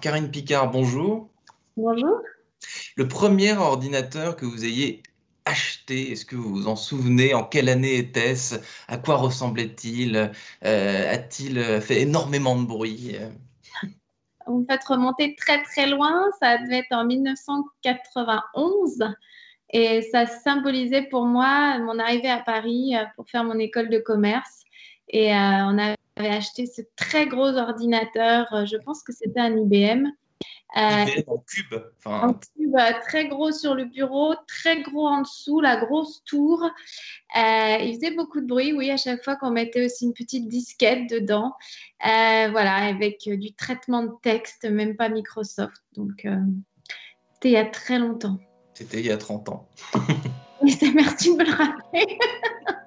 Karine Picard, bonjour. Bonjour. Le premier ordinateur que vous ayez acheté, est-ce que vous vous en souvenez En quelle année était-ce À quoi ressemblait-il euh, A-t-il fait énormément de bruit Vous me faites remonter très très loin, ça devait être en 1991 et ça symbolisait pour moi mon arrivée à Paris euh, pour faire mon école de commerce. Et euh, on avait acheté ce très gros ordinateur, euh, je pense que c'était un IBM. IBM en cube. Enfin... En cube, très gros sur le bureau, très gros en dessous, la grosse tour. Euh, il faisait beaucoup de bruit, oui, à chaque fois qu'on mettait aussi une petite disquette dedans. Euh, voilà, avec du traitement de texte, même pas Microsoft. Donc, c'était il y a très longtemps. C'était il y a 30 ans. merci de me le rappeler.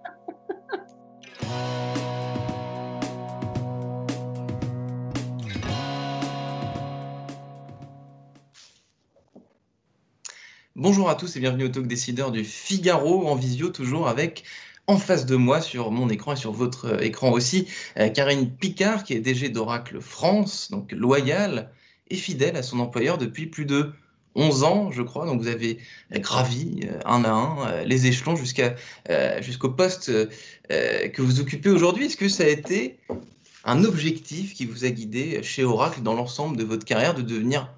Bonjour à tous et bienvenue au Talk Décideur du Figaro en visio, toujours avec en face de moi sur mon écran et sur votre écran aussi, euh, Karine Picard qui est DG d'Oracle France, donc loyale et fidèle à son employeur depuis plus de 11 ans, je crois. Donc vous avez gravi euh, un à un euh, les échelons jusqu'à jusqu'au poste que vous occupez aujourd'hui. Est-ce que ça a été un objectif qui vous a guidé chez Oracle dans l'ensemble de votre carrière de devenir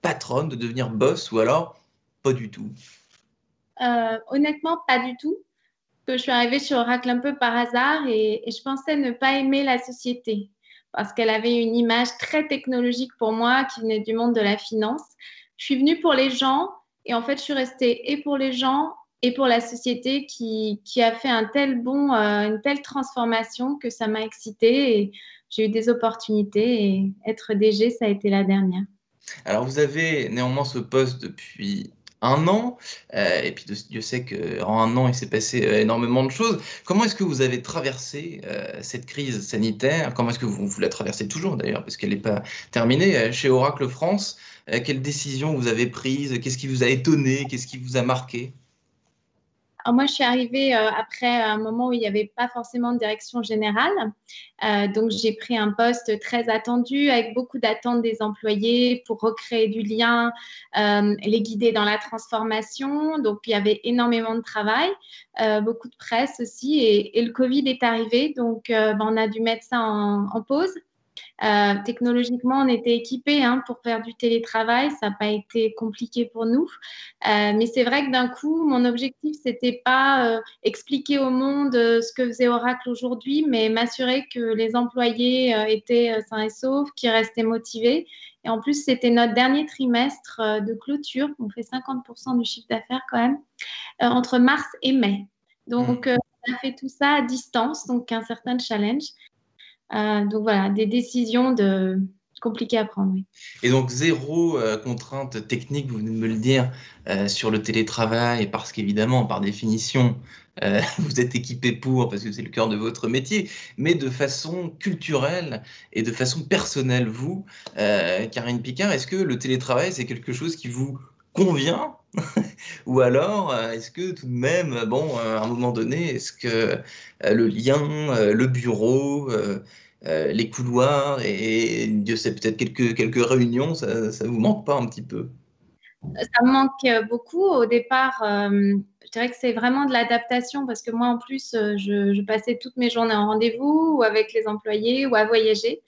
patronne, de devenir boss ou alors pas du tout euh, Honnêtement, pas du tout. Que je suis arrivée sur Oracle un peu par hasard et, je pensais ne pas aimer la société parce qu'elle avait une image très technologique pour moi qui venait du monde de la finance. Je suis venue pour les gens et en fait, je suis restée et pour les gens et pour la société qui, qui a fait un tel bon, euh, une telle transformation que ça m'a excitée et j'ai eu des opportunités et être DG, ça a été la dernière. Alors, vous avez néanmoins ce poste depuis un an, euh, et puis Dieu sait qu'en un an, il s'est passé euh, énormément de choses. Comment est-ce que vous avez traversé euh, cette crise sanitaire? Comment est-ce que vous, vous la traversez toujours d'ailleurs, parce qu'elle n'est pas terminée chez Oracle France? Quelles décisions vous avez prises Qu'est-ce qui vous a étonné? Qu'est-ce qui vous a marqué? Moi, je suis arrivée euh, après un moment où il n'y avait pas forcément de direction générale. Euh, donc, j'ai pris un poste très attendu avec beaucoup d'attentes des employés pour recréer du lien, euh, les guider dans la transformation. Donc, il y avait énormément de travail, beaucoup de presse aussi. Et, le Covid est arrivé. Donc, ben, on a dû mettre ça en pause. Euh, technologiquement, on était équipés hein, pour faire du télétravail. Ça n'a pas été compliqué pour nous. Euh, mais c'est vrai que d'un coup, mon objectif, c'était pas euh, expliquer au monde ce que faisait Oracle aujourd'hui, mais m'assurer que les employés étaient sains et saufs, qu'ils restaient motivés. Et en plus, c'était notre dernier trimestre de clôture. On fait 50% du chiffre d'affaires quand même, entre mars et mai. Donc, mmh. on a fait tout ça à distance, donc un certain challenge. Euh, donc voilà, des décisions de, compliquées à prendre. Et donc zéro euh, contrainte technique, vous venez de me le dire, euh, sur le télétravail, parce qu'évidemment, par définition, vous êtes équipé pour, parce que c'est le cœur de votre métier, mais de façon culturelle et de façon personnelle, vous, Karine Picard, est-ce que le télétravail, c'est quelque chose qui vous convient Ou alors, est-ce que tout de même, bon, à un moment donné, est-ce que le lien, le bureau, euh, les couloirs et, Dieu sait peut-être quelques, quelques réunions, ça ne vous manque pas un petit peu? Ça me manque beaucoup. Au départ, euh, je dirais que c'est vraiment de l'adaptation parce que moi, en plus, euh, je, passais toutes mes journées en rendez-vous ou avec les employés ou à voyager.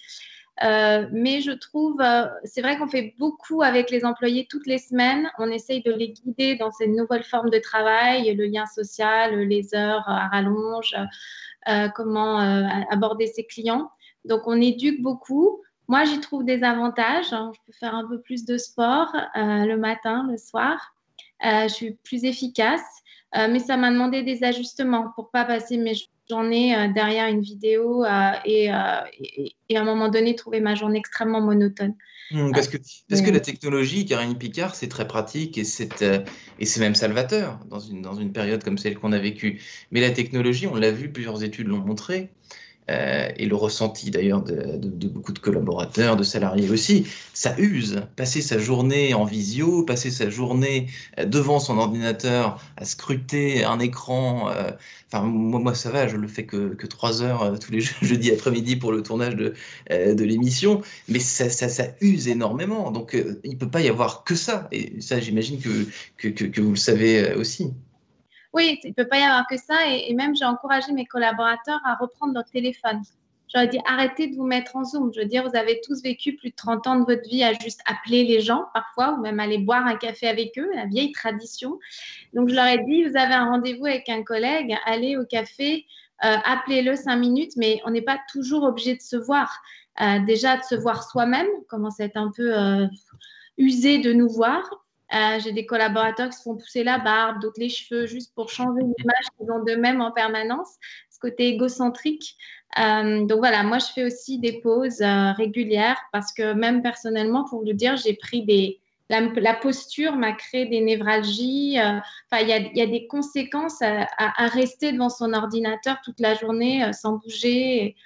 Mais je trouve, c'est vrai qu'on fait beaucoup avec les employés toutes les semaines. On essaye de les guider dans ces nouvelles formes de travail, le lien social, les heures à rallonge, comment aborder ses clients. Donc, on éduque beaucoup. Moi, j'y trouve des avantages. Hein. Je peux faire un peu plus de sport euh, le matin, le soir. Euh, je suis plus efficace. Euh, mais ça m'a demandé des ajustements pour pas passer mes journée derrière une vidéo et, et, à un moment donné trouver ma journée extrêmement monotone. Mmh, parce que, parce que la technologie, Karine Picard, c'est très pratique et c'est et c'est même salvateur dans une, dans une période comme celle qu'on a vécue. Mais la technologie, on l'a vu, plusieurs études l'ont montré, euh, et le ressenti d'ailleurs de, beaucoup de collaborateurs, de salariés aussi, ça use. Passer sa journée en visio, passer sa journée euh, devant son ordinateur à scruter un écran. Euh, enfin, moi, ça va, je le fais que, que 3 heures tous les jeudis après-midi pour le tournage de, l'émission, mais ça, ça, use énormément. Donc, il ne peut pas y avoir que ça. Et ça, j'imagine que, que vous le savez aussi. Oui, il ne peut pas y avoir que ça. Et, même, j'ai encouragé mes collaborateurs à reprendre leur téléphone. J'aurais dit arrêtez de vous mettre en Zoom. Je veux dire, vous avez tous vécu plus de 30 ans de votre vie à juste appeler les gens parfois ou même aller boire un café avec eux, la vieille tradition. Donc, je leur ai dit vous avez un rendez-vous avec un collègue, allez au café, euh, appelez-le cinq minutes, mais on n'est pas toujours obligé de se voir. Euh, déjà, de se voir soi-même, commence à être un peu euh, usé de nous voir. Euh, j'ai des collaborateurs qui se font pousser la barbe, d'autres les cheveux, juste pour changer l'image qu'ils ont d'eux-mêmes en permanence, ce côté égocentrique. Euh, donc voilà, moi je fais aussi des pauses euh, régulières parce que même personnellement, pour vous dire, j'ai pris des... La, posture m'a créé des névralgies. Enfin, il y, y, a des conséquences à, rester devant son ordinateur toute la journée sans bouger.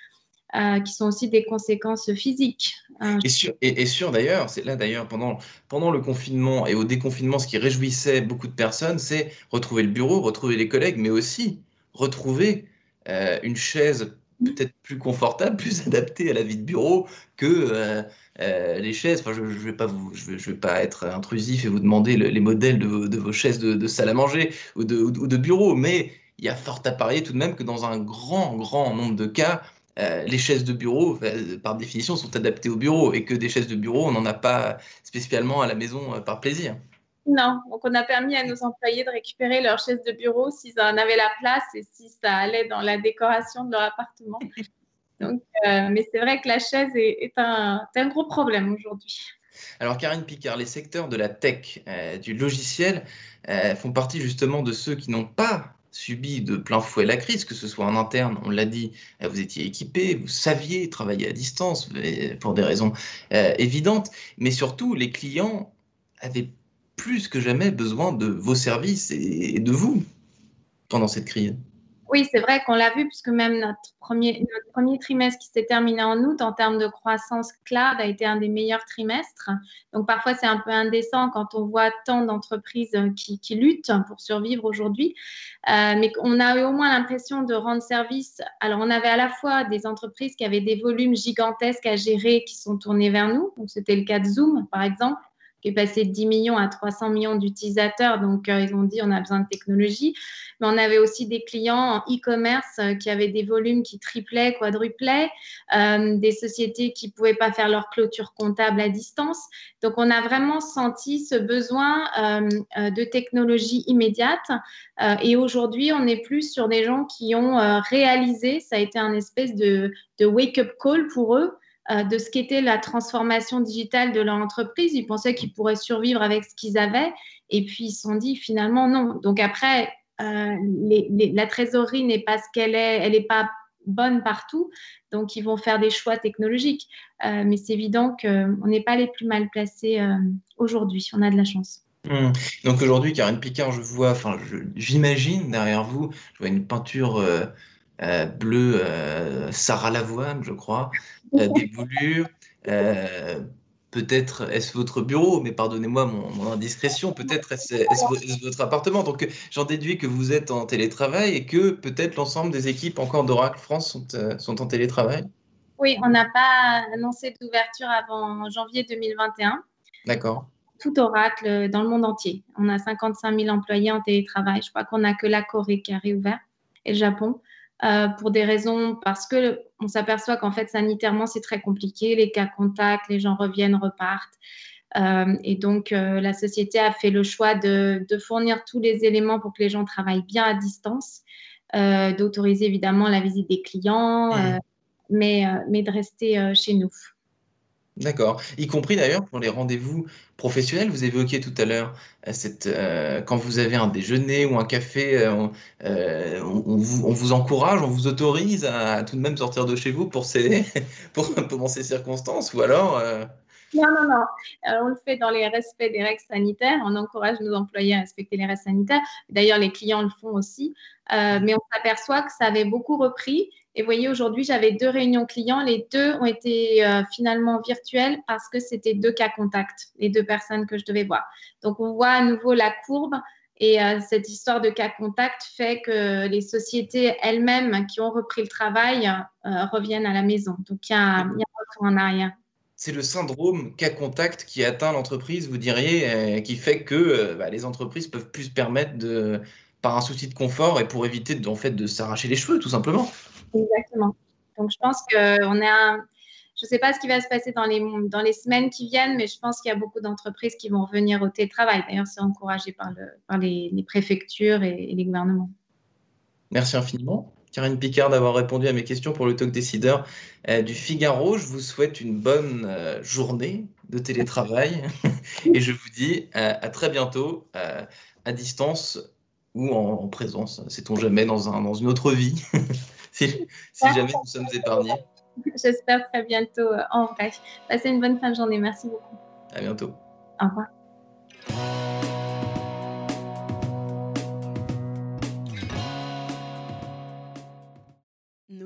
Euh, qui sont aussi des conséquences physiques. Euh, et sur, et, sur d'ailleurs, c'est là d'ailleurs pendant, pendant le confinement et au déconfinement, ce qui réjouissait beaucoup de personnes, c'est retrouver le bureau, retrouver les collègues, mais aussi retrouver euh, une chaise peut-être plus confortable, plus adaptée à la vie de bureau que les chaises. Enfin, je ne vais, pas vous, je vais, pas être intrusif et vous demander les modèles de, de, vos chaises de, de, salle à manger ou de, ou de bureau, mais il y a fort à parier tout de même que dans un grand, grand nombre de cas, euh, les chaises de bureau, euh, par définition, sont adaptées au bureau et que des chaises de bureau, on n'en a pas spécialement à la maison euh, par plaisir. Non, donc on a permis à nos employés de récupérer leurs chaises de bureau s'ils en avaient la place et si ça allait dans la décoration de leur appartement. Donc, mais c'est vrai que la chaise est, un, gros problème aujourd'hui. Alors, Karine Picard, les secteurs de la tech, du logiciel, font partie justement de ceux qui n'ont pas subi de plein fouet la crise, que ce soit en interne, on l'a dit, euh, vous étiez équipé, vous saviez travailler à distance pour des raisons euh, évidentes, mais surtout les clients avaient plus que jamais besoin de vos services et de vous pendant cette crise. Oui, c'est vrai qu'on l'a vu, puisque même notre premier, trimestre qui s'est terminé en août, en termes de croissance cloud, a été un des meilleurs trimestres. Donc parfois, c'est un peu indécent quand on voit tant d'entreprises qui, qui, luttent pour survivre aujourd'hui. Euh, mais on a eu au moins l'impression de rendre service. Alors, on avait à la fois des entreprises qui avaient des volumes gigantesques à gérer qui sont tournés vers nous. Donc, c'était le cas de Zoom, par exemple qui est passé de 10 millions à 300 millions d'utilisateurs. Donc, euh, ils ont dit on a besoin de technologie. Mais on avait aussi des clients en e-commerce euh, qui avaient des volumes qui triplaient, quadruplaient, euh, des sociétés qui ne pouvaient pas faire leur clôture comptable à distance. Donc, on a vraiment senti ce besoin de technologie immédiate. et aujourd'hui, on est plus sur des gens qui ont réalisé, ça a été un espèce de, wake-up call pour eux, de ce qu'était la transformation digitale de leur entreprise. Ils pensaient qu'ils pourraient survivre avec ce qu'ils avaient. Et puis, ils se sont dit finalement non. Donc après, euh, la trésorerie n'est pas ce qu'elle est, elle n'est pas bonne partout. Donc, ils vont faire des choix technologiques. Euh, mais c'est évident qu'on n'est pas les plus mal placés aujourd'hui. On a de la chance. Hmm. Donc aujourd'hui, Karine Picard, je vois, enfin, j'imagine derrière vous, je vois une peinture euh, bleu euh, Sarah Lavoine, je crois, euh, des boulures. peut-être est-ce votre bureau, mais pardonnez-moi mon, indiscrétion, peut-être est-ce, votre appartement? Donc j'en déduis que vous êtes en télétravail et que peut-être l'ensemble des équipes encore d'Oracle France sont, sont en télétravail. Oui, on n'a pas annoncé d'ouverture avant janvier 2021. D'accord. Tout Oracle dans le monde entier. On a 55 000 employés en télétravail. Je crois qu'on n'a que la Corée qui a réouvert et le Japon. Euh, pour des raisons parce que on s'aperçoit qu'en fait sanitairement c'est très compliqué, les cas contacts, les gens reviennent, repartent. Euh, et donc euh, la société a fait le choix de, fournir tous les éléments pour que les gens travaillent bien à distance, d'autoriser évidemment la visite des clients, mmh. mais, mais de rester chez nous. D'accord. Y compris d'ailleurs pour les rendez-vous professionnels. Vous évoquiez tout à l'heure euh, cette, euh, quand vous avez un déjeuner ou un café, euh, on, vous, encourage, on vous autorise à, tout de même sortir de chez vous pour ces, pour, pendant ces circonstances, ou alors, Non, non, non. On le fait dans les respects des règles sanitaires. On encourage nos employés à respecter les règles sanitaires. D'ailleurs, les clients le font aussi. Mais on s'aperçoit que ça avait beaucoup repris. Et vous voyez, aujourd'hui, j'avais deux réunions clients. Les deux ont été euh, finalement virtuelles parce que c'était deux cas contacts, les deux personnes que je devais voir. Donc, on voit à nouveau la courbe. Et euh, cette histoire de cas contact fait que les sociétés elles-mêmes qui ont repris le travail euh, reviennent à la maison. Donc, il y a, un retour en arrière. c'est le syndrome cas contact qui atteint l'entreprise, vous diriez, qui fait que bah, les entreprises peuvent plus se permettre de, par un souci de confort et pour éviter fait, de s'arracher les cheveux, tout simplement. Exactement. Donc, je pense qu'on est un. Je ne sais pas ce qui va se passer dans les, dans les semaines qui viennent, mais je pense qu'il y a beaucoup d'entreprises qui vont revenir au télétravail. D'ailleurs, c'est encouragé par, le, par les, préfectures et, les gouvernements. Merci infiniment. Karine Picard d'avoir répondu à mes questions pour le talk décideur euh, du Figaro. Je vous souhaite une bonne euh, journée de télétravail et je vous dis euh, à très bientôt à distance ou en, en présence, sait-on jamais, dans, un, dans une autre vie, si, si jamais nous sommes épargnés. J'espère très bientôt euh, en vrai. Passez une bonne fin de journée. Merci beaucoup. À bientôt. Au revoir.